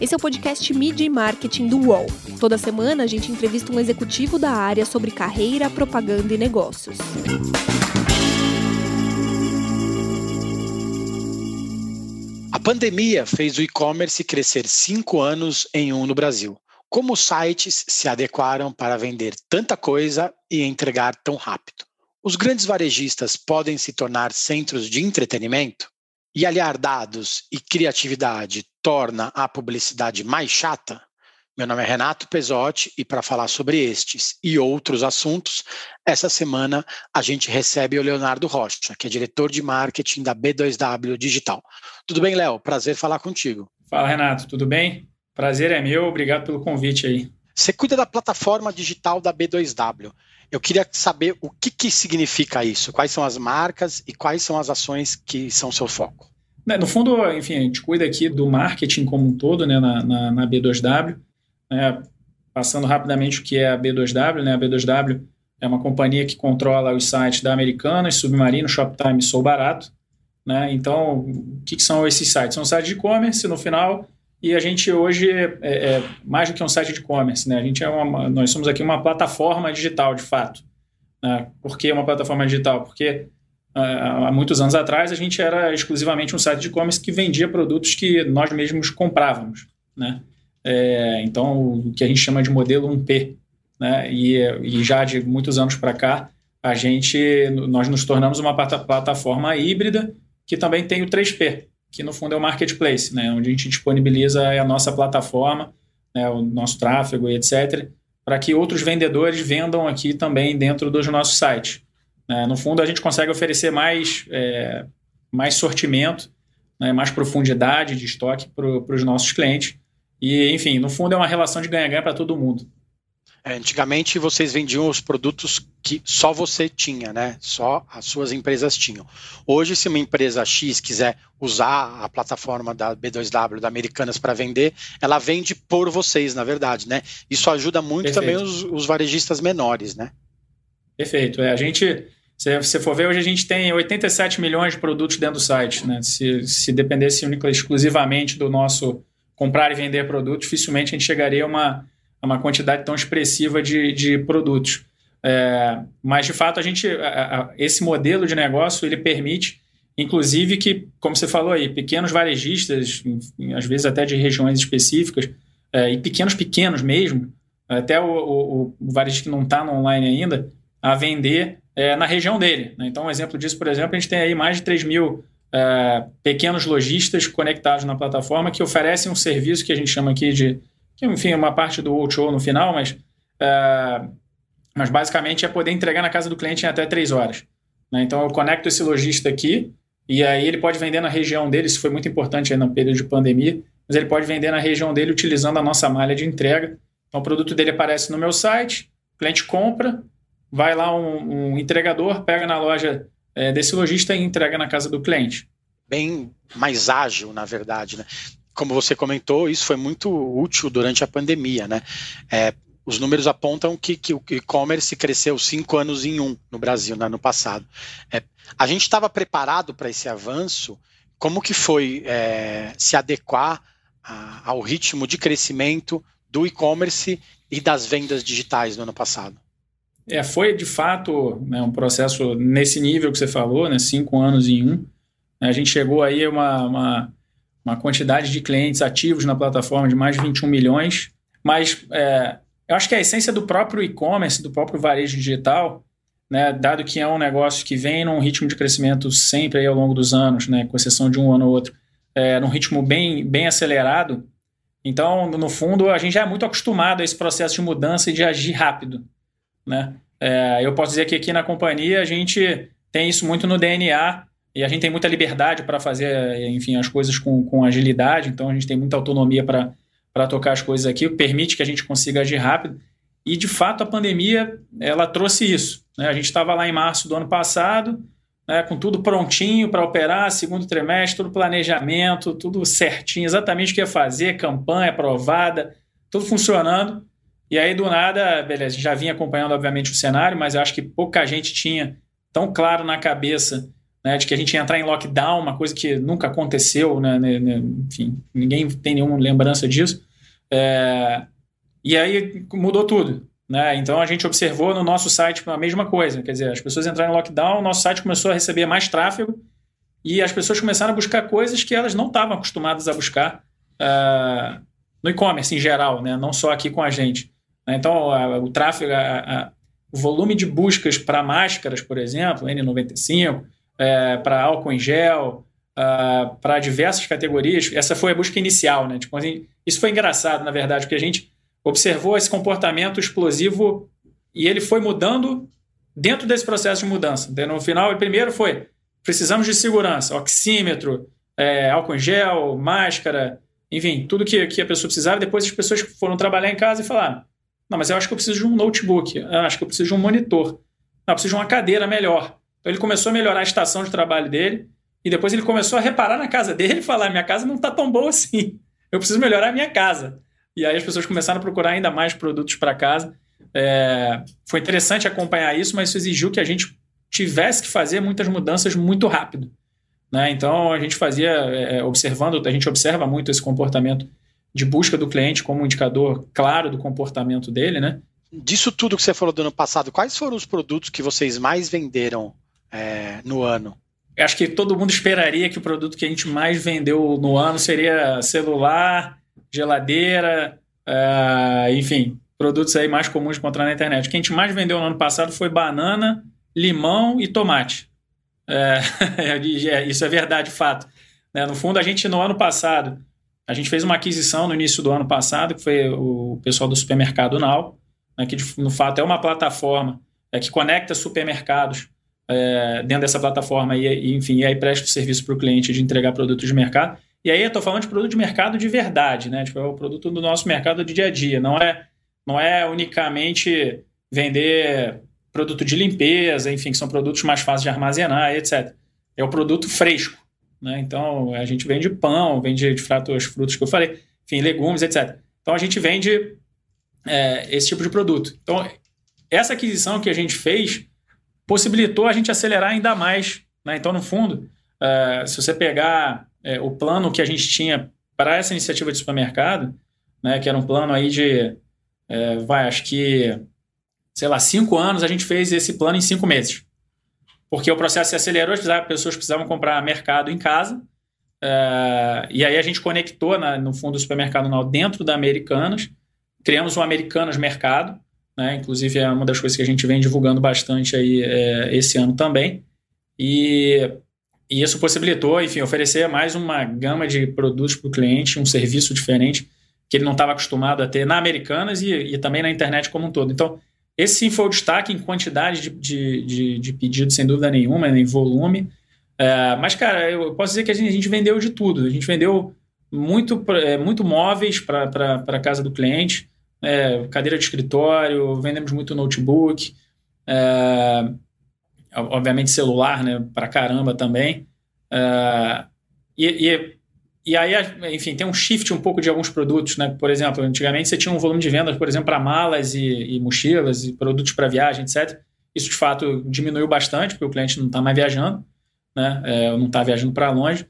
Esse é o podcast Media e Marketing do UOL. Toda semana a gente entrevista um executivo da área sobre carreira, propaganda e negócios. A pandemia fez o e-commerce crescer cinco anos em um no Brasil. Como os sites se adequaram para vender tanta coisa e entregar tão rápido? Os grandes varejistas podem se tornar centros de entretenimento? E aliar dados e criatividade torna a publicidade mais chata? Meu nome é Renato Pesotti e para falar sobre estes e outros assuntos, essa semana a gente recebe o Leonardo Rocha, que é diretor de marketing da B2W Digital. Tudo bem, Léo? Prazer falar contigo. Fala, Renato, tudo bem? Prazer é meu, obrigado pelo convite aí. Você cuida da plataforma digital da B2W. Eu queria saber o que, que significa isso, quais são as marcas e quais são as ações que são seu foco. Né, no fundo, enfim, a gente cuida aqui do marketing como um todo né, na, na, na B2W. Né, passando rapidamente o que é a B2W. Né, a B2W é uma companhia que controla os sites da Americanas, Submarino, Shoptime e Sou Barato. Né, então, o que, que são esses sites? São sites de e-commerce, no final, e a gente hoje é, é mais do que um site de e-commerce, né? A gente é uma, nós somos aqui uma plataforma digital, de fato. Né? Por que uma plataforma digital? Porque uh, há muitos anos atrás a gente era exclusivamente um site de e-commerce que vendia produtos que nós mesmos comprávamos, né? É, então, o que a gente chama de modelo 1P, né? E, e já de muitos anos para cá, a gente, nós nos tornamos uma plataforma híbrida que também tem o 3P, que no fundo é o marketplace, né, onde a gente disponibiliza a nossa plataforma, né, o nosso tráfego e etc., para que outros vendedores vendam aqui também dentro dos nossos sites. Né. No fundo, a gente consegue oferecer mais, é, mais sortimento, né, mais profundidade de estoque para os nossos clientes. E, enfim, no fundo, é uma relação de ganha-ganha para todo mundo. É, antigamente vocês vendiam os produtos que só você tinha, né? Só as suas empresas tinham. Hoje, se uma empresa X quiser usar a plataforma da B2W, da Americanas, para vender, ela vende por vocês, na verdade, né? Isso ajuda muito Perfeito. também os, os, varejistas menores, né? Perfeito. É, a gente, se você for ver, hoje a gente tem 87 milhões de produtos dentro do site, né? Se, se dependesse única exclusivamente do nosso comprar e vender produto, dificilmente a gente chegaria a uma uma quantidade tão expressiva de, de produtos. É, mas, de fato, a gente, a, a, esse modelo de negócio ele permite, inclusive, que, como você falou aí, pequenos varejistas, enfim, às vezes até de regiões específicas, é, e pequenos, pequenos mesmo, até o, o, o varejista que não está no online ainda, a vender é, na região dele. Né? Então, um exemplo disso, por exemplo, a gente tem aí mais de 3 mil é, pequenos lojistas conectados na plataforma que oferecem um serviço que a gente chama aqui de que enfim é uma parte do Show no final, mas, uh, mas basicamente é poder entregar na casa do cliente em até três horas. Né? Então eu conecto esse lojista aqui e aí ele pode vender na região dele, isso foi muito importante aí no período de pandemia, mas ele pode vender na região dele utilizando a nossa malha de entrega. Então o produto dele aparece no meu site, o cliente compra, vai lá um, um entregador, pega na loja é, desse lojista e entrega na casa do cliente. Bem mais ágil, na verdade, né? Como você comentou, isso foi muito útil durante a pandemia, né? É, os números apontam que, que o e-commerce cresceu cinco anos em um no Brasil, no ano passado. É, a gente estava preparado para esse avanço? Como que foi é, se adequar a, ao ritmo de crescimento do e-commerce e das vendas digitais no ano passado? É, foi de fato né, um processo nesse nível que você falou, né, cinco anos em um. A gente chegou aí a uma, uma uma quantidade de clientes ativos na plataforma de mais de 21 milhões. Mas é, eu acho que a essência do próprio e-commerce, do próprio varejo digital, né, dado que é um negócio que vem num ritmo de crescimento sempre ao longo dos anos, né, com exceção de um ano ou outro, é, num ritmo bem, bem acelerado, então, no fundo, a gente já é muito acostumado a esse processo de mudança e de agir rápido. Né? É, eu posso dizer que aqui na companhia a gente tem isso muito no DNA e a gente tem muita liberdade para fazer, enfim, as coisas com, com agilidade, então a gente tem muita autonomia para tocar as coisas aqui, permite que a gente consiga agir rápido. E, de fato, a pandemia ela trouxe isso. Né? A gente estava lá em março do ano passado, né, com tudo prontinho para operar, segundo trimestre, todo planejamento, tudo certinho, exatamente o que ia fazer, campanha aprovada, tudo funcionando. E aí, do nada, beleza, já vinha acompanhando, obviamente, o cenário, mas eu acho que pouca gente tinha tão claro na cabeça né, de que a gente ia entrar em lockdown, uma coisa que nunca aconteceu, né, né, né enfim, ninguém tem nenhuma lembrança disso. É, e aí mudou tudo. Né? Então a gente observou no nosso site a mesma coisa, quer dizer, as pessoas entraram em lockdown, o nosso site começou a receber mais tráfego e as pessoas começaram a buscar coisas que elas não estavam acostumadas a buscar uh, no e-commerce em geral, né? não só aqui com a gente. Então o tráfego, o volume de buscas para máscaras, por exemplo, N95, é, para álcool em gel, uh, para diversas categorias, essa foi a busca inicial. Né? Tipo, assim, isso foi engraçado, na verdade, porque a gente observou esse comportamento explosivo e ele foi mudando dentro desse processo de mudança. No final, o primeiro foi: precisamos de segurança, oxímetro, é, álcool em gel, máscara, enfim, tudo que, que a pessoa precisava. Depois as pessoas foram trabalhar em casa e falaram: não, mas eu acho que eu preciso de um notebook, eu acho que eu preciso de um monitor, não, eu preciso de uma cadeira melhor. Então ele começou a melhorar a estação de trabalho dele e depois ele começou a reparar na casa dele e falar: minha casa não está tão boa assim, eu preciso melhorar a minha casa. E aí as pessoas começaram a procurar ainda mais produtos para casa. É, foi interessante acompanhar isso, mas isso exigiu que a gente tivesse que fazer muitas mudanças muito rápido. Né? Então a gente fazia, é, observando, a gente observa muito esse comportamento de busca do cliente como um indicador claro do comportamento dele, né? Disso tudo que você falou do ano passado, quais foram os produtos que vocês mais venderam é, no ano? Acho que todo mundo esperaria que o produto que a gente mais vendeu no ano seria celular, geladeira, uh, enfim, produtos aí mais comuns de encontrar na internet. O que a gente mais vendeu no ano passado foi banana, limão e tomate. É, é, isso é verdade, fato. Né? No fundo, a gente, no ano passado, a gente fez uma aquisição no início do ano passado, que foi o pessoal do supermercado Now, né, que no fato é uma plataforma é, que conecta supermercados é, dentro dessa plataforma e, e, enfim, e aí presta o serviço para o cliente de entregar produtos de mercado. E aí eu estou falando de produto de mercado de verdade, né? Tipo, é o produto do nosso mercado de dia a dia. Não é, não é unicamente vender produto de limpeza, enfim, que são produtos mais fáceis de armazenar, etc. É o produto fresco. Né? Então, a gente vende pão, vende de fato os frutos que eu falei, enfim, legumes, etc. Então, a gente vende é, esse tipo de produto. Então, essa aquisição que a gente fez possibilitou a gente acelerar ainda mais. Né? Então, no fundo, uh, se você pegar é, o plano que a gente tinha para essa iniciativa de supermercado, né, que era um plano aí de, é, vai, acho que, sei lá, cinco anos, a gente fez esse plano em cinco meses. Porque o processo se acelerou, as pessoas precisavam comprar mercado em casa, e aí a gente conectou na, no fundo do supermercado dentro da Americanas, criamos um Americanas Mercado, né, inclusive é uma das coisas que a gente vem divulgando bastante aí é, esse ano também, e e isso possibilitou, enfim, oferecer mais uma gama de produtos para o cliente, um serviço diferente que ele não estava acostumado a ter na Americanas e, e, também na internet como um todo. Então, esse sim foi o destaque em quantidade de, de, de, de pedidos, sem dúvida nenhuma, em volume. É, mas, cara, eu posso dizer que a gente, a gente, vendeu de tudo. A gente vendeu muito, é, muito móveis para a casa do cliente, é, cadeira de escritório, vendemos muito notebook. É, obviamente celular, né, para caramba também. Uh, e, e, e, aí, enfim, tem um shift um pouco de alguns produtos, né? Por exemplo, antigamente você tinha um volume de vendas, por exemplo, para malas e, e, mochilas e produtos para viagem, etc. Isso, de fato, diminuiu bastante, porque o cliente não está mais viajando, né? É, não está viajando para longe.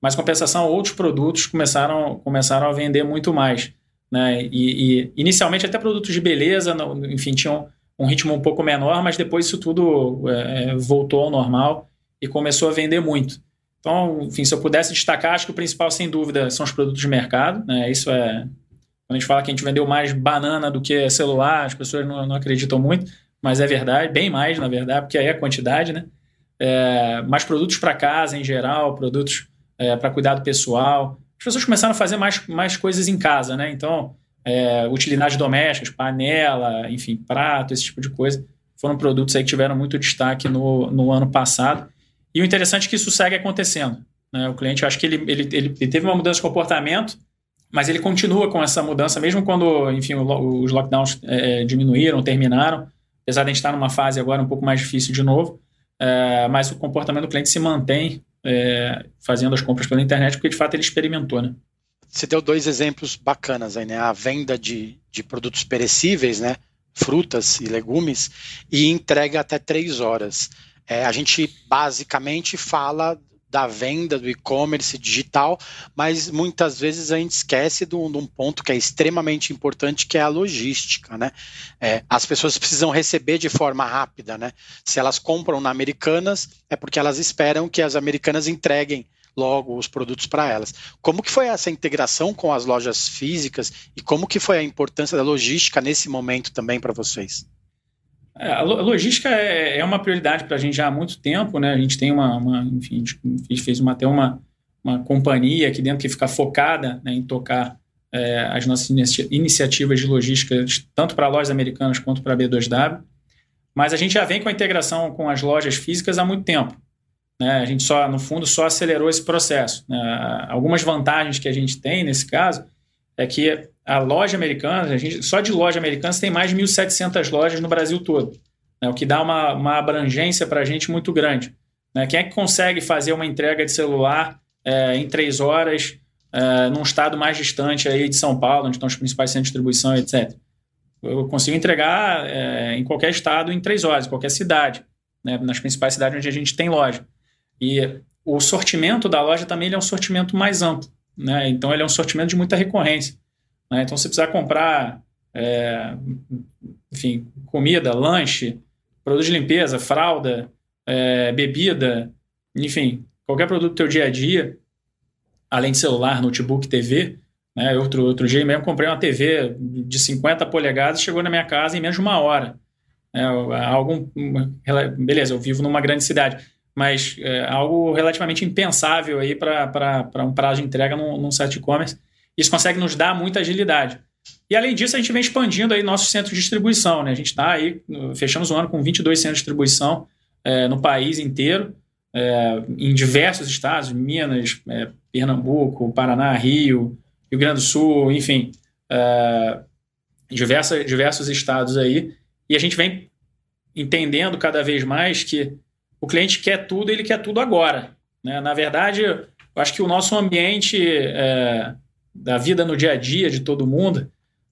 Mas, compensação, outros produtos começaram, começaram a vender muito mais. Né? E, e inicialmente até produtos de beleza, enfim, tinham um ritmo um pouco menor, mas depois isso tudo é, voltou ao normal e começou a vender muito. Então, enfim, se eu pudesse destacar, acho que o principal, sem dúvida, são os produtos de mercado. Né? Isso é. Quando a gente fala que a gente vendeu mais banana do que celular, as pessoas não, não acreditam muito, mas é verdade, bem mais, na verdade, porque aí é a quantidade, né? É, mais produtos para casa em geral, produtos é, para cuidado pessoal. As pessoas começaram a fazer mais, mais coisas em casa, né? Então, é, utilidades domésticas, panela, enfim, prato, esse tipo de coisa. Foram produtos aí que tiveram muito destaque no, no ano passado. E o interessante é que isso segue acontecendo. Né? O cliente, acho que ele, ele, ele, teve uma mudança de comportamento, mas ele continua com essa mudança, mesmo quando, enfim, os lockdowns é, diminuíram, terminaram, apesar de a gente estar numa fase agora um pouco mais difícil de novo, é, mas o comportamento do cliente se mantém é, fazendo as compras pela internet, porque de fato ele experimentou, né? você deu dois exemplos bacanas aí, né? A venda de, de produtos perecíveis, né? Frutas e legumes, e entrega até três horas. É, a gente basicamente fala da venda do e-commerce digital, mas muitas vezes a gente esquece de um, de um, ponto que é extremamente importante, que é a logística, né? É, as pessoas precisam receber de forma rápida, né? Se elas compram na Americanas, é porque elas esperam que as americanas entreguem logo os produtos para elas. Como que foi essa integração com as lojas físicas e como que foi a importância da logística nesse momento também para vocês? É, a logística é, é uma prioridade para a gente já há muito tempo, né? A gente tem uma, uma enfim, a gente fez uma, até uma, uma companhia aqui dentro que fica focada né, em tocar é, as nossas iniciativas de logística, tanto para lojas americanas quanto para a B2W. Mas a gente já vem com a integração com as lojas físicas há muito tempo. Né? A gente só, no fundo, só acelerou esse processo. Né? Algumas vantagens que a gente tem nesse caso é que a loja americana, a gente, só de loja americana, tem mais de 1.700 lojas no Brasil todo, né? o que dá uma, uma abrangência para a gente muito grande. Né? Quem é que consegue fazer uma entrega de celular é, em três horas é, num estado mais distante aí de São Paulo, onde estão os principais centros de distribuição, etc. Eu consigo entregar é, em qualquer estado em três horas, qualquer cidade, né? nas principais cidades onde a gente tem loja. E o sortimento da loja também é um sortimento mais amplo. Né? Então, ele é um sortimento de muita recorrência. Né? Então, se precisar comprar é, enfim, comida, lanche, produto de limpeza, fralda, é, bebida, enfim, qualquer produto do teu dia a dia, além de celular, notebook, TV. Né? Outro, outro dia mesmo comprei uma TV de 50 polegadas, chegou na minha casa em menos de uma hora. É, algum, beleza, eu vivo numa grande cidade, mas é algo relativamente impensável aí para um prazo de entrega num, num site e-commerce. Isso consegue nos dar muita agilidade. E além disso, a gente vem expandindo aí nossos centros de distribuição. Né? A gente está aí, fechamos o ano com 22 centros de distribuição é, no país inteiro, é, em diversos estados, Minas, é, Pernambuco, Paraná, Rio, Rio Grande do Sul, enfim, é, diversos diversos estados aí. E a gente vem entendendo cada vez mais que o cliente quer tudo, ele quer tudo agora. Né? Na verdade, eu acho que o nosso ambiente é, da vida no dia a dia de todo mundo,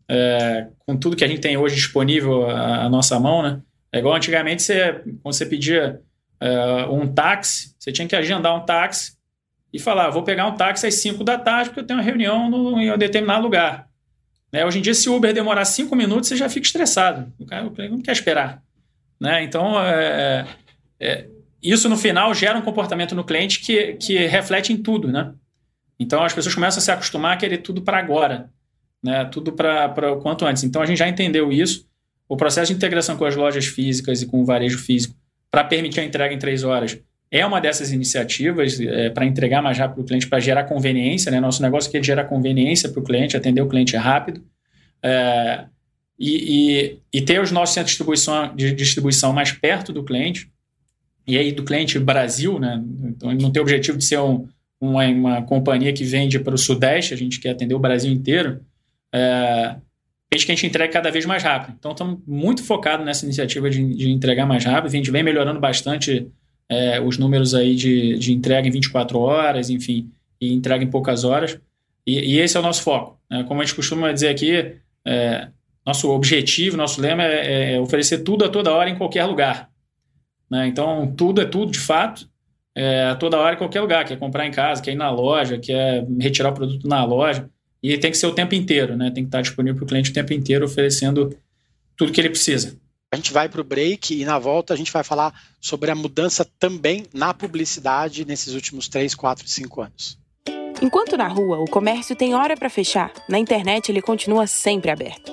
é, com tudo que a gente tem hoje disponível à, à, nossa mão, né? É igual antigamente, você, quando você pedia é, um táxi, você tinha que agendar um táxi e falar, vou pegar um táxi às 5 da tarde porque eu tenho uma reunião no, em um determinado lugar. Né? Hoje em dia, se o Uber demorar 5 minutos, você já fica estressado. O cara, o cliente não quer esperar. Né? Então, é, é, isso no final gera um comportamento no cliente que, que reflete em tudo, né? Então as pessoas começam a se acostumar a querer tudo para agora, né? Tudo para o quanto antes. Então a gente já entendeu isso. O processo de integração com as lojas físicas e com o varejo físico para permitir a entrega em três horas é uma dessas iniciativas é, para entregar mais rápido o cliente, para gerar conveniência. Né? Nosso negócio aqui é gerar conveniência para o cliente, atender o cliente rápido. É, e, e, e, ter os nossos centros de distribuição, de distribuição mais perto do cliente e aí do cliente Brasil, né? Então, não tem o objetivo de ser um, uma, uma companhia que vende para o Sudeste, a gente quer atender o Brasil inteiro, é, desde que a gente entregue cada vez mais rápido. Então, estamos muito focados nessa iniciativa de, de, entregar mais rápido. A gente vem melhorando bastante é, os números aí de, de entrega em 24 horas, enfim, e entrega em poucas horas. E, e esse é o nosso foco. Né? Como a gente costuma dizer aqui, é, nosso objetivo, nosso lema é, é oferecer tudo a toda hora em qualquer lugar. Né? Então, tudo é tudo, de fato, é, a toda hora em qualquer lugar. Quer comprar em casa, quer ir na loja, quer retirar o produto na loja. E tem que ser o tempo inteiro, né? tem que estar disponível para o cliente o tempo inteiro, oferecendo tudo que ele precisa. A gente vai para o break e na volta a gente vai falar sobre a mudança também na publicidade nesses últimos 3, 4, 5 anos. Enquanto na rua o comércio tem hora para fechar, na internet ele continua sempre aberto.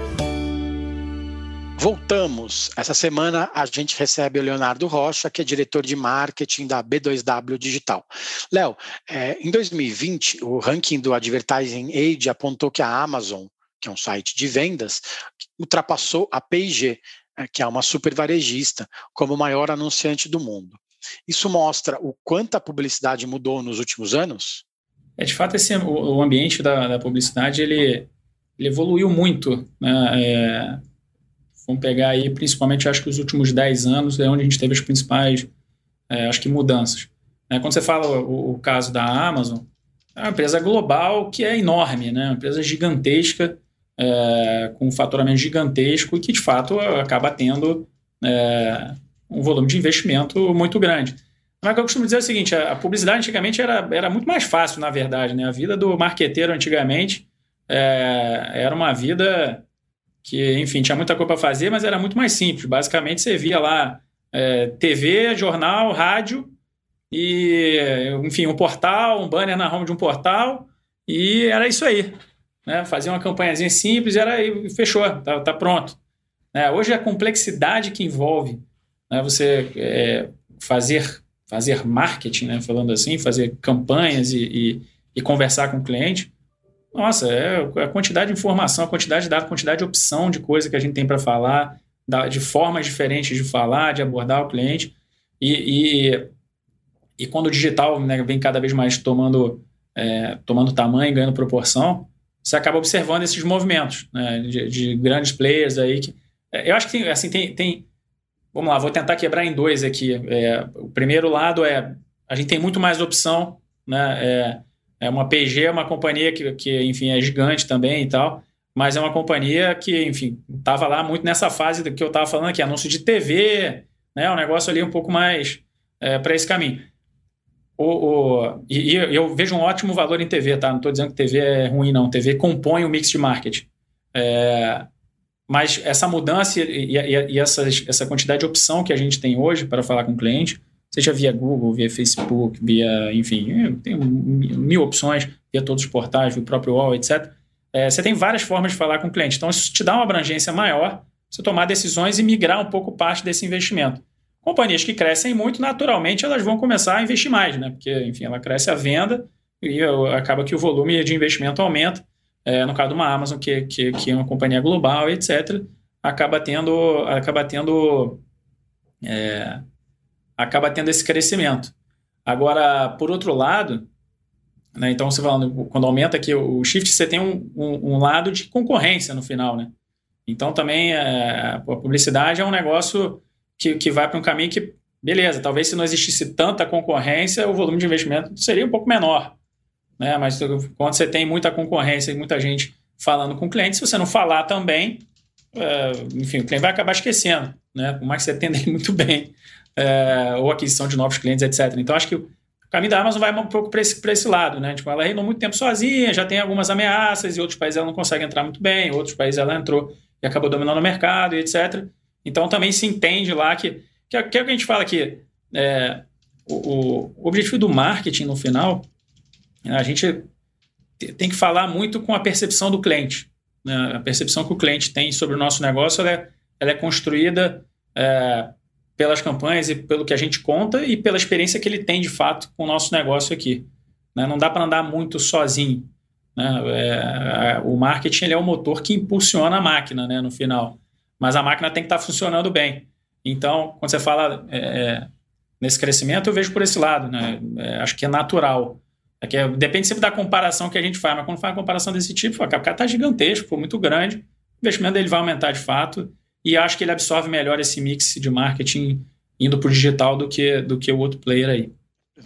Voltamos. Essa semana a gente recebe o Leonardo Rocha, que é diretor de marketing da B2W Digital. Léo, é, em 2020, o ranking do Advertising Age apontou que a Amazon, que é um site de vendas, ultrapassou a P&G, é, que é uma super varejista, como o maior anunciante do mundo. Isso mostra o quanto a publicidade mudou nos últimos anos? É, de fato, esse, o, o ambiente da, da, publicidade, ele, ele evoluiu muito, né? É, vamos pegar aí, principalmente, acho que os últimos 10 anos é onde a gente teve as principais, é, acho que, mudanças. É, quando você fala o, o, caso da Amazon, é uma empresa global que é enorme, né? uma empresa gigantesca, é, com um faturamento gigantesco e que, de fato, acaba tendo é, um volume de investimento muito grande. Mas o que eu costumo dizer é o seguinte: a, publicidade antigamente era, era muito mais fácil, na verdade. Né? A vida do marqueteiro antigamente é, era uma vida que, enfim, tinha muita coisa para fazer, mas era muito mais simples. Basicamente, você via lá é, TV, jornal, rádio e, enfim, um portal, um banner na home de um portal e era isso aí. Né? Fazia uma campanhazinha simples era, e fechou, tá, tá pronto. É, hoje a complexidade que envolve né, você é, fazer fazer marketing, né, falando assim, fazer campanhas e, e, e, conversar com o cliente, nossa, é a quantidade de informação, a quantidade de dados, a quantidade de opção de coisa que a gente tem para falar, de formas diferentes de falar, de abordar o cliente. E, e, e quando o digital né, vem cada vez mais tomando, é, tomando tamanho, ganhando proporção, você acaba observando esses movimentos né, de, de, grandes players aí. Que, é, eu acho que tem, assim, tem, tem Vamos lá, vou tentar quebrar em dois aqui. É, o primeiro lado é a gente tem muito mais opção, né? É, é uma PG, é uma companhia que, que, enfim, é gigante também e tal, mas é uma companhia que, enfim, estava lá muito nessa fase do que eu estava falando aqui, anúncio de TV, né? Um negócio ali um pouco mais é, para esse caminho. O, o, e, e, eu vejo um ótimo valor em TV, tá? Não estou dizendo que TV é ruim, não. TV compõe o mix de marketing. É, mas essa mudança e, e, e essa, essa quantidade de opção que a gente tem hoje para falar com o cliente, seja via Google, via Facebook, via, enfim, é, tem mil opções, via todos os portais, via o próprio UOL, etc. É, você tem várias formas de falar com o cliente. Então, isso te dá uma abrangência maior você tomar decisões e migrar um pouco parte desse investimento. Companhias que crescem muito, naturalmente, elas vão começar a investir mais, né? Porque, enfim, ela cresce a venda e acaba que o volume de investimento aumenta é, no caso de uma Amazon, que, que, que é uma companhia global, etc., acaba tendo, acaba tendo, é, acaba tendo esse crescimento. Agora, por outro lado, né, então você falando, quando aumenta aqui o shift, você tem um, um, um lado de concorrência no final, né? Então também é, a publicidade é um negócio que, que vai para um caminho que, beleza, talvez se não existisse tanta concorrência, o volume de investimento seria um pouco menor né? Mas quando você tem muita concorrência e muita gente falando com o cliente, se você não falar também, é, enfim, o cliente vai acabar esquecendo, né? Por mais que você atenda muito bem, é, ou aquisição de novos clientes, etc. Então, acho que o caminho da Amazon vai um pouco para esse, esse lado, né? Tipo, ela reinou muito tempo sozinha, já tem algumas ameaças, e outros países ela não consegue entrar muito bem, outros países ela entrou e acabou dominando o mercado, etc. Então, também se entende lá que, que, é, que é o que a gente fala aqui, é, o, o objetivo do marketing, no final, a gente tem que falar muito com a percepção do cliente. Né? A percepção que o cliente tem sobre o nosso negócio ela é, ela é construída é, pelas campanhas e pelo que a gente conta e pela experiência que ele tem de fato com o nosso negócio aqui. Né? Não dá para andar muito sozinho. Né? É, o marketing ele é o motor que impulsiona a máquina né, no final. Mas a máquina tem que estar tá funcionando bem. Então, quando você fala é, é, nesse crescimento, eu vejo por esse lado. Né? É, acho que é natural. É é, depende sempre da comparação que a gente faz, mas quando faz uma comparação desse tipo, o cara está gigantesco, foi muito grande, o investimento dele vai aumentar de fato, e acho que ele absorve melhor esse mix de marketing indo para o digital do que, do que o outro player aí.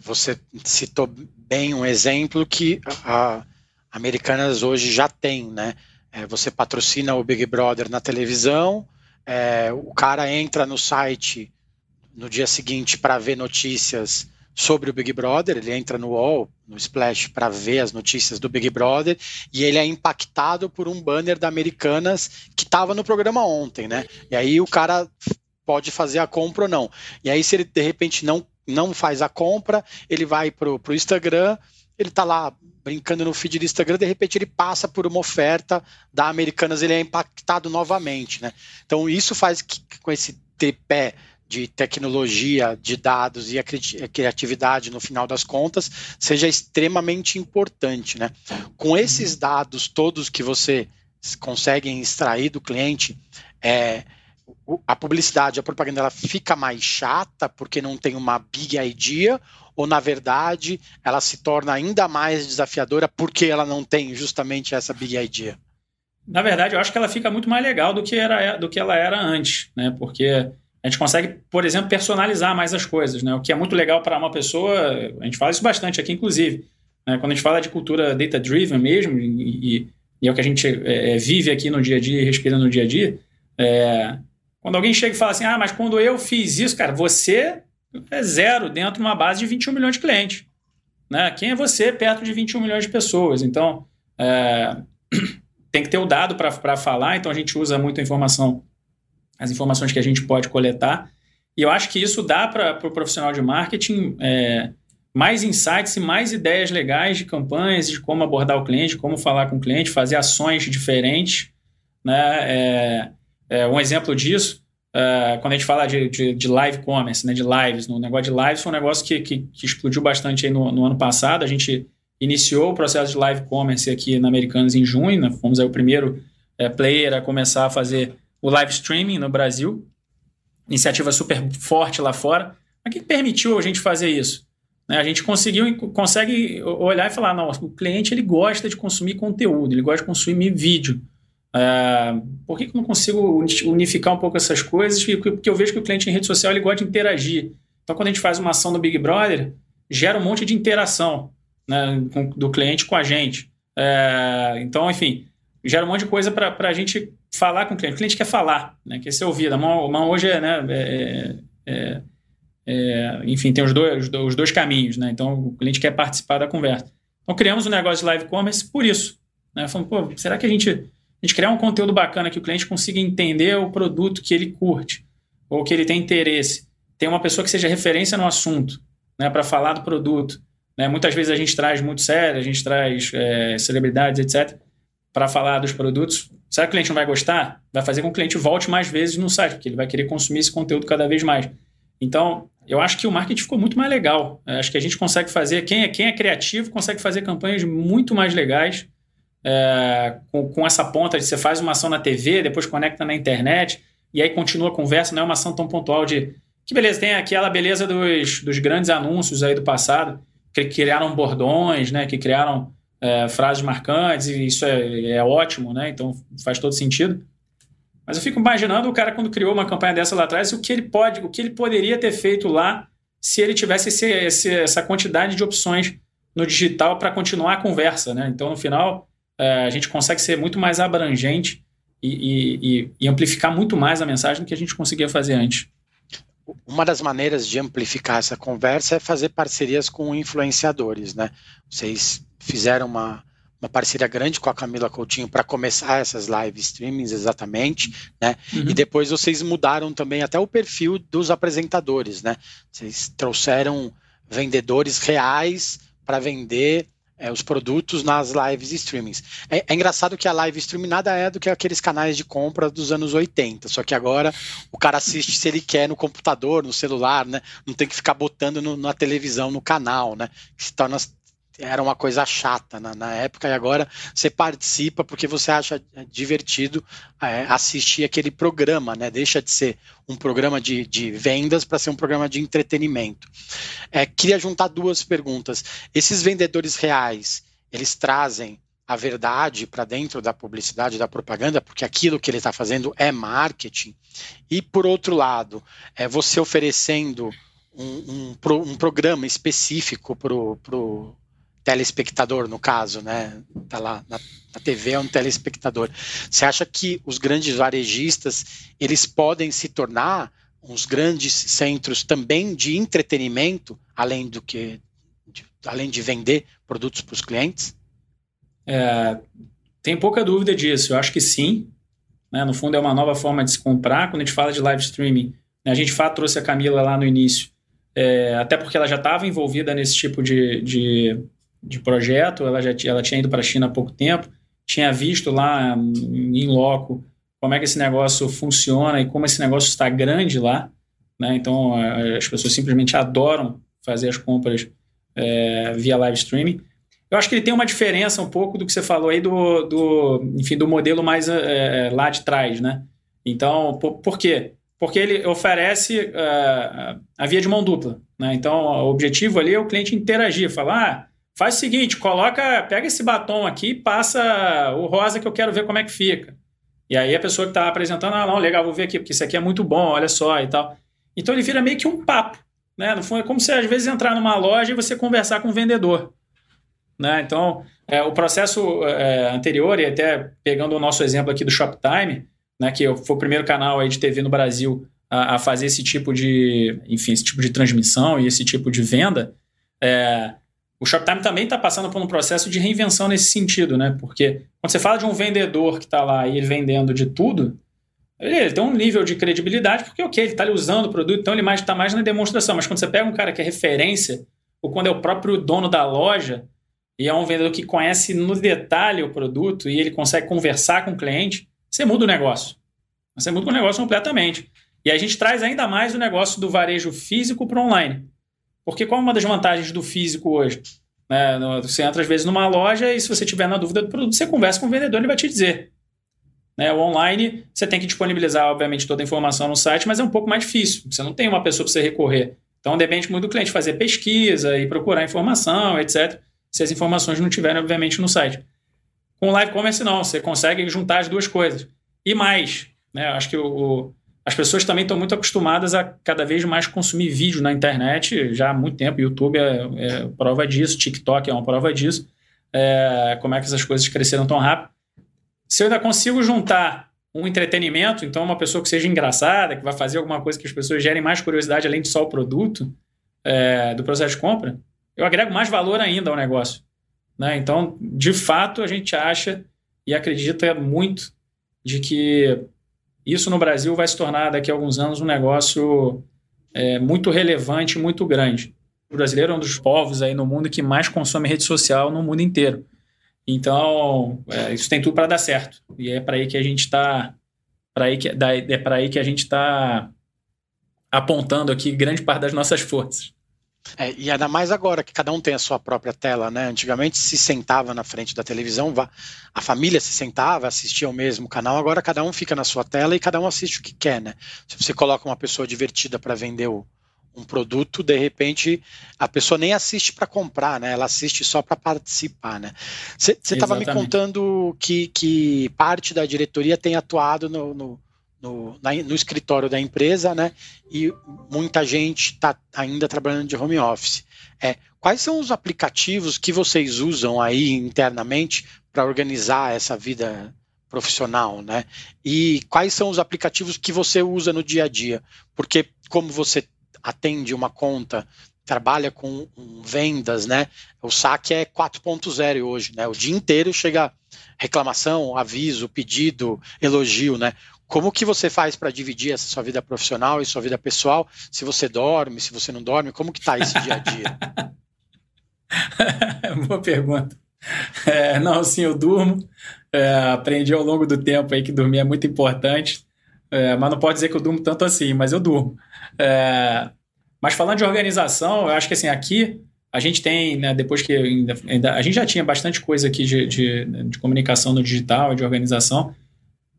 Você citou bem um exemplo que a Americanas hoje já tem, né? É, você patrocina o Big Brother na televisão, é, o cara entra no site no dia seguinte para ver notícias sobre o Big Brother, ele entra no UOL, no Splash, para ver as notícias do Big Brother, e ele é impactado por um banner da Americanas que estava no programa ontem, né? E aí o cara pode fazer a compra ou não. E aí, se ele de repente não, não faz a compra, ele vai pro, pro Instagram, ele tá lá brincando no feed do Instagram, de repente ele passa por uma oferta da Americanas, ele é impactado novamente, né? Então isso faz que com esse tripé de tecnologia, de dados e a criatividade no final das contas seja extremamente importante, né? Com esses dados todos que você consegue extrair do cliente, é, a publicidade, a propaganda, ela fica mais chata porque não tem uma big idea, ou na verdade ela se torna ainda mais desafiadora porque ela não tem justamente essa big idea? Na verdade, eu acho que ela fica muito mais legal do que, era, do que ela era antes, né? Porque a gente consegue, por exemplo, personalizar mais as coisas, né? O que é muito legal para uma pessoa, a gente fala isso bastante aqui, inclusive, né? quando a gente fala de cultura data-driven mesmo, e, e, é o que a gente é, é, vive aqui no dia a dia respira no dia a dia, é, quando alguém chega e fala assim, ah, mas quando eu fiz isso, cara, você é zero dentro de uma base de 21 milhões de clientes. Né? Quem é você perto de 21 milhões de pessoas? Então, é, tem que ter o dado para falar, então a gente usa muito a informação, as informações que a gente pode coletar. E eu acho que isso dá para o pro profissional de marketing é, mais insights e mais ideias legais de campanhas, de como abordar o cliente, como falar com o cliente, fazer ações diferentes. Né? É, é, um exemplo disso, uh, quando a gente fala de, de, de, live commerce, né, de lives, no negócio de lives foi um negócio que, que, que explodiu bastante no, no, ano passado. A gente iniciou o processo de live commerce aqui na Americanas em junho, né, fomos aí o primeiro é, player a começar a fazer o live streaming no Brasil. Iniciativa super forte lá fora. Mas o que permitiu a gente fazer isso? Né, a gente conseguiu, consegue olhar e falar, não, o cliente ele gosta de consumir conteúdo, ele gosta de consumir vídeo. Uh, por que, que eu não consigo unificar um pouco essas coisas? Porque eu vejo que o cliente em rede social ele gosta de interagir. Então, quando a gente faz uma ação do Big Brother, gera um monte de interação né, do cliente com a gente. Uh, então, enfim, gera um monte de coisa para a gente falar com o cliente. O cliente quer falar, né, quer ser ouvido. A mão, a mão hoje é, né, é, é, é, enfim, tem os dois, os dois caminhos. Né? Então, o cliente quer participar da conversa. Então, criamos um negócio de live commerce por isso. Né? Falando, pô, será que a gente a gente criar um conteúdo bacana que o cliente consiga entender o produto que ele curte ou que ele tem interesse. Tem uma pessoa que seja referência no assunto, né, para falar do produto. Né? Muitas vezes a gente traz muito sério, a gente traz é, celebridades, etc., para falar dos produtos. Será que o cliente não vai gostar? Vai fazer com que o cliente volte mais vezes no site, porque ele vai querer consumir esse conteúdo cada vez mais. Então, eu acho que o marketing ficou muito mais legal. Eu acho que a gente consegue fazer, quem é, quem é criativo consegue fazer campanhas muito mais legais é, com, com, essa ponta de você faz uma ação na TV, depois conecta na internet, e aí continua a conversa, não é uma ação tão pontual de. Que beleza, tem aquela beleza dos, dos grandes anúncios aí do passado, que criaram bordões, né, que criaram é, frases marcantes, e isso é, é ótimo, né? Então faz todo sentido. Mas eu fico imaginando o cara quando criou uma campanha dessa lá atrás, o que ele pode, o que ele poderia ter feito lá se ele tivesse esse, esse, essa quantidade de opções no digital para continuar a conversa, né? Então no final é, a gente consegue ser muito mais abrangente e, e, e, amplificar muito mais a mensagem do que a gente conseguia fazer antes. Uma das maneiras de amplificar essa conversa é fazer parcerias com influenciadores, né? Vocês fizeram uma, uma parceria grande com a Camila Coutinho para começar essas live streamings exatamente, né? Uhum. E depois vocês mudaram também até o perfil dos apresentadores, né? Vocês trouxeram vendedores reais para vender é, os produtos nas lives streamings. É, é, engraçado que a live streaming nada é do que aqueles canais de compra dos anos 80, só que agora o cara assiste se ele quer no computador, no celular, né? Não tem que ficar botando no, na televisão, no canal, né? Que se torna era uma coisa chata na, na, época e agora você participa porque você acha divertido é, assistir aquele programa, né? Deixa de ser um programa de, de vendas para ser um programa de entretenimento. É, queria juntar duas perguntas. Esses vendedores reais, eles trazem a verdade para dentro da publicidade, da propaganda, porque aquilo que ele está fazendo é marketing. E por outro lado, é você oferecendo um, um, um programa específico para o telespectador, no caso, né? Tá lá na, na, TV é um telespectador. Você acha que os grandes varejistas eles podem se tornar uns grandes centros também de entretenimento, além do que de, além de vender produtos para os clientes? É, tem pouca dúvida disso. Eu acho que sim. Né? No fundo é uma nova forma de se comprar. Quando a gente fala de live streaming, né? a gente fato trouxe a Camila lá no início. É, até porque ela já estava envolvida nesse tipo de, de de projeto, ela já ela tinha ido para a China há pouco tempo, tinha visto lá em loco como é que esse negócio funciona e como esse negócio está grande lá. Né? Então, as pessoas simplesmente adoram fazer as compras é, via live streaming. Eu acho que ele tem uma diferença um pouco do que você falou aí do, do enfim, do modelo mais é, lá de trás, né? Então, por, por quê? Porque ele oferece uh, a via de mão dupla. Né? Então, o objetivo ali é o cliente interagir, falar, ah, faz o seguinte, coloca, pega esse batom aqui e passa o rosa que eu quero ver como é que fica. E aí a pessoa que está apresentando, ah, não, legal, vou ver aqui, porque isso aqui é muito bom, olha só e tal. Então ele vira meio que um papo. Né? No fundo, é como se às vezes entrar numa loja e você conversar com o vendedor. Né? Então, é, o processo é, anterior, e até pegando o nosso exemplo aqui do Shoptime, né, que foi o primeiro canal aí de TV no Brasil a, a, fazer esse tipo de, enfim, esse tipo de transmissão e esse tipo de venda, é, o Shoptime também está passando por um processo de reinvenção nesse sentido, né? Porque quando você fala de um vendedor que está lá e ele vendendo de tudo, ele, tem um nível de credibilidade, porque ok, ele está usando o produto, então ele está mais na demonstração. Mas quando você pega um cara que é referência, ou quando é o próprio dono da loja, e é um vendedor que conhece no detalhe o produto e ele consegue conversar com o cliente, você muda o negócio. Você muda o negócio completamente. E a gente traz ainda mais o negócio do varejo físico para online. Porque qual é uma das vantagens do físico hoje? Né? Você entra às vezes numa loja e se você tiver na dúvida do produto, você conversa com o vendedor, ele vai te dizer. Né? O online, você tem que disponibilizar, obviamente, toda a informação no site, mas é um pouco mais difícil. Você não tem uma pessoa para você recorrer. Então, depende muito do cliente fazer pesquisa e procurar informação, etc. Se as informações não tiverem, obviamente, no site. Com o live commerce, não. Você consegue juntar as duas coisas. E mais, né? Acho que o, as pessoas também estão muito acostumadas a cada vez mais consumir vídeo na internet já há muito tempo. YouTube é, é prova disso, TikTok é uma prova disso. É, como é que essas coisas cresceram tão rápido? Se eu ainda consigo juntar um entretenimento, então uma pessoa que seja engraçada, que vai fazer alguma coisa que as pessoas gerem mais curiosidade além de só o produto é, do processo de compra, eu agrego mais valor ainda ao negócio. Né? Então, de fato, a gente acha e acredita muito de que isso no Brasil vai se tornar daqui a alguns anos um negócio é, muito relevante, muito grande. O brasileiro é um dos povos aí no mundo que mais consome rede social no mundo inteiro. Então, é, isso tem tudo para dar certo. E é para aí que a gente está é para aí que a gente está apontando aqui grande parte das nossas forças. É, e ainda mais agora que cada um tem a sua própria tela, né? Antigamente se sentava na frente da televisão, a família se sentava, assistia ao mesmo canal, agora cada um fica na sua tela e cada um assiste o que quer, né? Se você coloca uma pessoa divertida para vender o, um produto, de repente a pessoa nem assiste para comprar, né? Ela assiste só para participar, né? Você estava me contando que, que parte da diretoria tem atuado no, no no, na, no escritório da empresa, né? E muita gente está ainda trabalhando de home office. É, quais são os aplicativos que vocês usam aí internamente para organizar essa vida profissional, né? E quais são os aplicativos que você usa no dia a dia? Porque como você atende uma conta, trabalha com vendas, né? O saque é 4.0 hoje, né? O dia inteiro chega reclamação, aviso, pedido, elogio, né? Como que você faz para dividir essa sua vida profissional e sua vida pessoal? Se você dorme, se você não dorme, como que está esse dia a dia? Boa pergunta. É, não, sim, eu durmo. É, aprendi ao longo do tempo aí que dormir é muito importante, é, mas não pode dizer que eu durmo tanto assim, mas eu durmo. É, mas falando de organização, eu acho que assim, aqui a gente tem, né, depois que ainda, ainda, a gente já tinha bastante coisa aqui de, de, de comunicação no digital e de organização,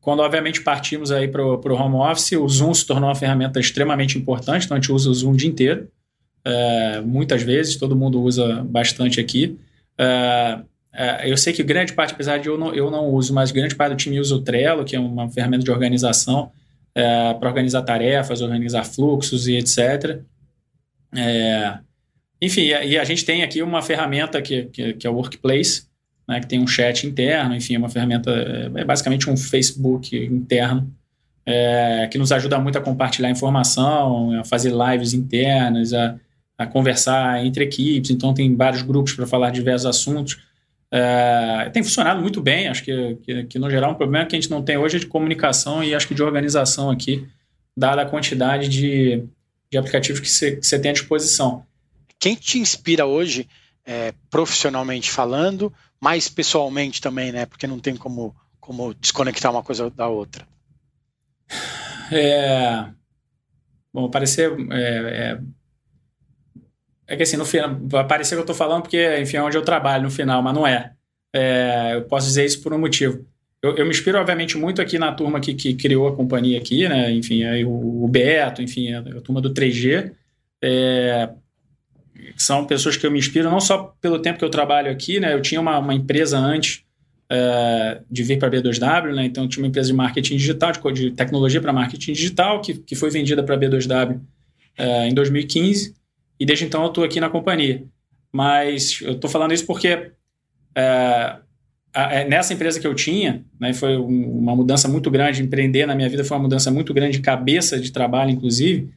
quando, obviamente, partimos aí para o home office, o Zoom se tornou uma ferramenta extremamente importante, então a gente usa o Zoom o dia inteiro, é, muitas vezes, todo mundo usa bastante aqui. É, é, eu sei que grande parte, apesar de eu não, eu não uso, mas grande parte do time usa o Trello, que é uma ferramenta de organização para organizar tarefas, organizar fluxos e etc. Enfim, e a gente tem aqui uma ferramenta que, que, que é o Workplace, né, que tem um chat interno, enfim, é uma ferramenta, é, é basicamente um Facebook interno, é, que nos ajuda muito a compartilhar informação, a fazer lives internas, a, a conversar entre equipes. Então, tem vários grupos para falar diversos assuntos. É, tem funcionado muito bem, acho que, que, que, no geral, um problema que a gente não tem hoje é de comunicação e acho que de organização aqui, dada a quantidade de, de aplicativos que você tem à disposição. Quem te inspira hoje, é, profissionalmente falando, mais pessoalmente também, né? Porque não tem como, como desconectar uma coisa da outra. É. Bom, parecer. É, é, é que assim, no final. Parecer que eu estou falando porque, enfim, é onde eu trabalho no final, mas não é. é. Eu posso dizer isso por um motivo. eu, eu, me inspiro, obviamente, muito aqui na turma que, que criou a companhia aqui, né? Enfim, aí o, o Beto, enfim, a, a turma do 3G. É, são pessoas que eu me inspiro, não só pelo tempo que eu trabalho aqui, né? Eu tinha uma, uma empresa antes é, de vir para a B2W, né? Então, eu tinha uma empresa de marketing digital, de, de tecnologia para marketing digital, que, que foi vendida para a B2W é, em 2015. E desde então eu estou aqui na companhia. Mas eu estou falando isso porque é, a, nessa empresa que eu tinha, né, foi um, uma mudança muito grande, empreender na minha vida foi uma mudança muito grande de cabeça de trabalho, inclusive,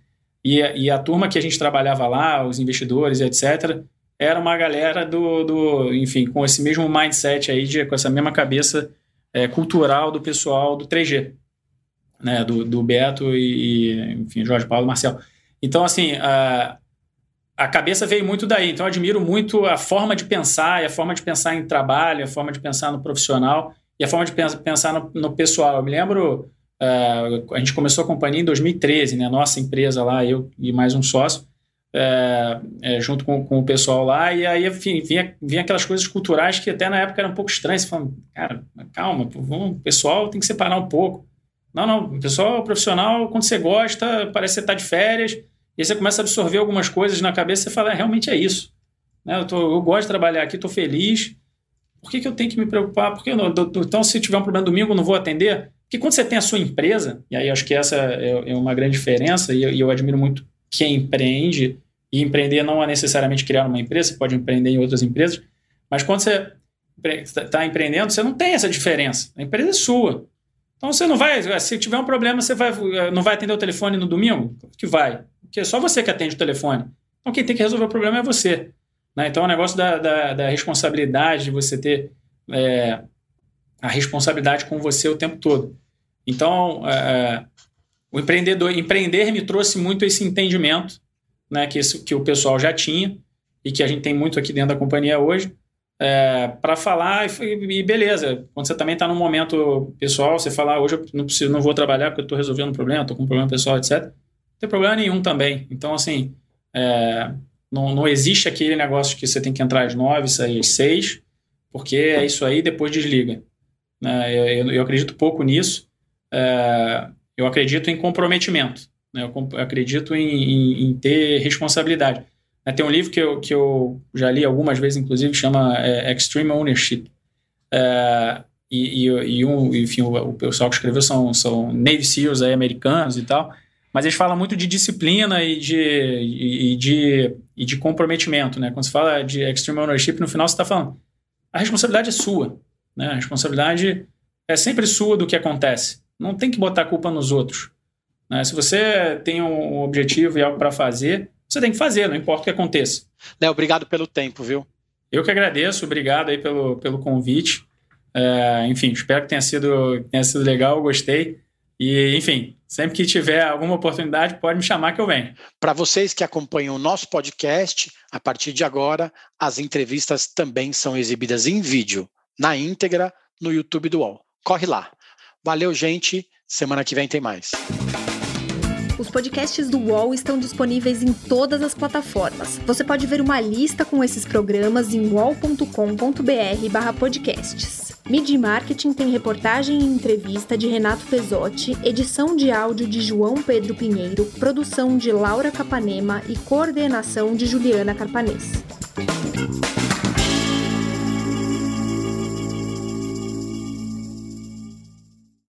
e, e a turma que a gente trabalhava lá, os investidores etc., era uma galera do, do enfim, com esse mesmo mindset aí, de, com essa mesma cabeça é, cultural do pessoal do 3G, né, do, do Beto e, e, enfim, Jorge Paulo Marcel. Então, assim, a, a cabeça veio muito daí. Então, eu admiro muito a forma de pensar, e a forma de pensar em trabalho, a forma de pensar no profissional e a forma de pensar no, no pessoal. Eu me lembro, uh, a gente começou a companhia em 2013, né? Nossa empresa lá, eu e mais um sócio, uh, uh, junto com, com, o pessoal lá, e aí, enfim, vinha, vinha aquelas coisas culturais que até na época eram um pouco estranhas. Falando, cara, calma, vamos, o pessoal tem que separar um pouco. Não, não, o pessoal profissional, quando você gosta, parece que você está de férias, e aí você começa a absorver algumas coisas na cabeça e fala, é, realmente é isso. Né? Eu, tô, eu gosto de trabalhar aqui, estou feliz. Por que, que eu tenho que me preocupar? Porque não, então, se tiver um problema domingo, eu não vou atender? Porque quando você tem a sua empresa, e aí acho que essa é, é uma grande diferença, e eu, e eu admiro muito quem empreende, e empreender não é necessariamente criar uma empresa, você pode empreender em outras empresas, mas quando você está empreendendo, você não tem essa diferença. A empresa é sua. Então você não vai, se tiver um problema, você vai, não vai atender o telefone no domingo? Que vai. Porque é só você que atende o telefone. Então quem tem que resolver o problema é você. Né? Então é um negócio da, da, da responsabilidade, de você ter é, a responsabilidade com você o tempo todo. Então, é, é, o empreendedor, empreender me trouxe muito esse entendimento, né, que, isso, que o pessoal já tinha e que a gente tem muito aqui dentro da companhia hoje, é, para falar e, e, beleza. Quando você também está num momento pessoal, você fala, ah, hoje eu não preciso, não vou trabalhar porque eu estou resolvendo um problema, estou com um problema pessoal, etc tem problema nenhum também. Então, assim, é, não, não existe aquele negócio que você tem que entrar às nove, sair às seis, porque é isso aí, depois desliga. Né? Eu, eu, acredito pouco nisso. É, eu acredito em comprometimento. Né? Eu, acredito em, em, em, ter responsabilidade. É, tem um livro que eu, que eu já li algumas vezes, inclusive, chama é, Extreme Ownership. É, e, e, e um, enfim, o, o pessoal que escreveu são, são Navy SEALs aí, americanos e tal. Mas eles falam muito de disciplina e de, e, de, e de comprometimento, né? Quando se fala de extreme ownership, no final você está falando, a responsabilidade é sua, né? A responsabilidade é sempre sua do que acontece. Não tem que botar a culpa nos outros. Né? Se você tem um objetivo e algo para fazer, você tem que fazer, não importa o que aconteça. Léo, obrigado pelo tempo, viu? Eu que agradeço, obrigado aí pelo, pelo convite. É, enfim, espero que tenha sido, tenha sido legal, gostei. E, enfim, sempre que tiver alguma oportunidade, pode me chamar que eu venho. Para vocês que acompanham o nosso podcast, a partir de agora, as entrevistas também são exibidas em vídeo, na íntegra, no YouTube do UOL. Corre lá. Valeu, gente. Semana que vem tem mais. Os podcasts do UOL estão disponíveis em todas as plataformas. Você pode ver uma lista com esses programas em wall.com.br/podcasts. Midi Marketing tem reportagem e entrevista de Renato Pesotti, edição de áudio de João Pedro Pinheiro, produção de Laura Capanema e coordenação de Juliana Carpanês.